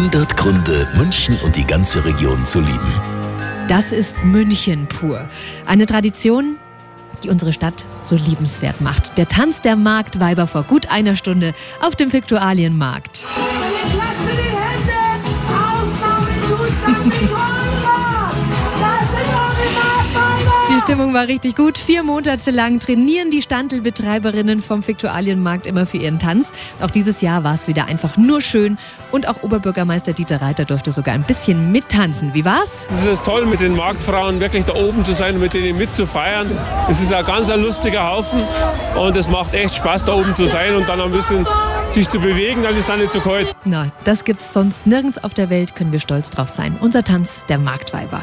100 Gründe, München und die ganze Region zu lieben. Das ist München pur. Eine Tradition, die unsere Stadt so liebenswert macht. Der Tanz der Marktweiber vor gut einer Stunde auf dem Viktualienmarkt. Die Stimmung war richtig gut. Vier Monate lang trainieren die Standelbetreiberinnen vom Viktualienmarkt immer für ihren Tanz. Auch dieses Jahr war es wieder einfach nur schön. Und auch Oberbürgermeister Dieter Reiter durfte sogar ein bisschen mittanzen. Wie war's? Es ist toll, mit den Marktfrauen wirklich da oben zu sein und mit denen mitzufeiern. Es ist ein ganz ein lustiger Haufen und es macht echt Spaß, da oben zu sein und dann ein bisschen sich zu bewegen, dann ist es nicht zu kalt. Na, das gibt's sonst nirgends auf der Welt, können wir stolz drauf sein. Unser Tanz der Marktweiber.